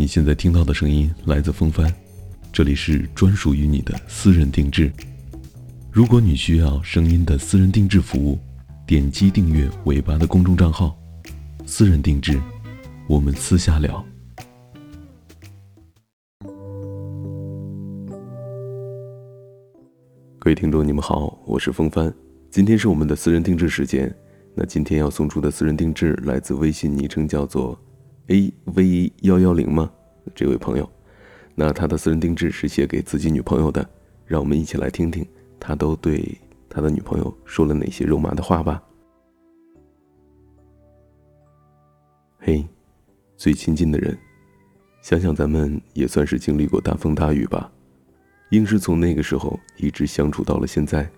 你现在听到的声音来自风帆，这里是专属于你的私人定制。如果你需要声音的私人定制服务，点击订阅尾巴的公众账号“私人定制”，我们私下聊。各位听众，你们好，我是风帆，今天是我们的私人定制时间。那今天要送出的私人定制来自微信昵称叫做。A V 幺幺零吗？这位朋友，那他的私人定制是写给自己女朋友的，让我们一起来听听他都对他的女朋友说了哪些肉麻的话吧。嘿，最亲近的人，想想咱们也算是经历过大风大雨吧，硬是从那个时候一直相处到了现在，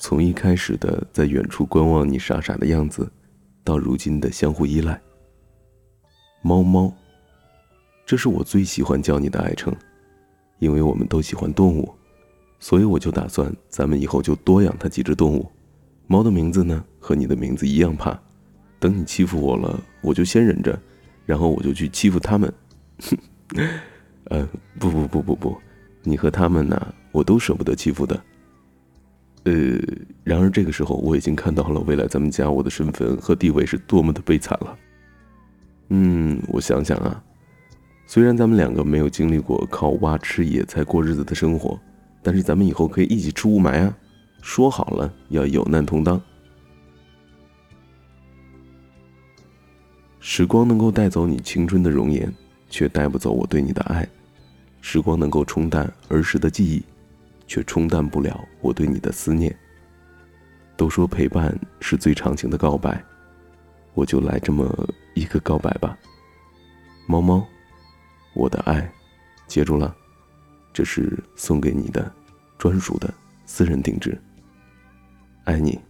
从一开始的在远处观望你傻傻的样子，到如今的相互依赖。猫猫，这是我最喜欢叫你的爱称，因为我们都喜欢动物，所以我就打算咱们以后就多养它几只动物。猫的名字呢和你的名字一样怕，等你欺负我了，我就先忍着，然后我就去欺负他们。呃，不不不不不，你和他们呢，我都舍不得欺负的。呃，然而这个时候我已经看到了未来咱们家我的身份和地位是多么的悲惨了。嗯，我想想啊，虽然咱们两个没有经历过靠挖吃野菜过日子的生活，但是咱们以后可以一起吃雾霾啊！说好了要有难同当。时光能够带走你青春的容颜，却带不走我对你的爱；时光能够冲淡儿时的记忆，却冲淡不了我对你的思念。都说陪伴是最长情的告白。我就来这么一个告白吧，猫猫，我的爱，接住了，这是送给你的专属的私人定制，爱你。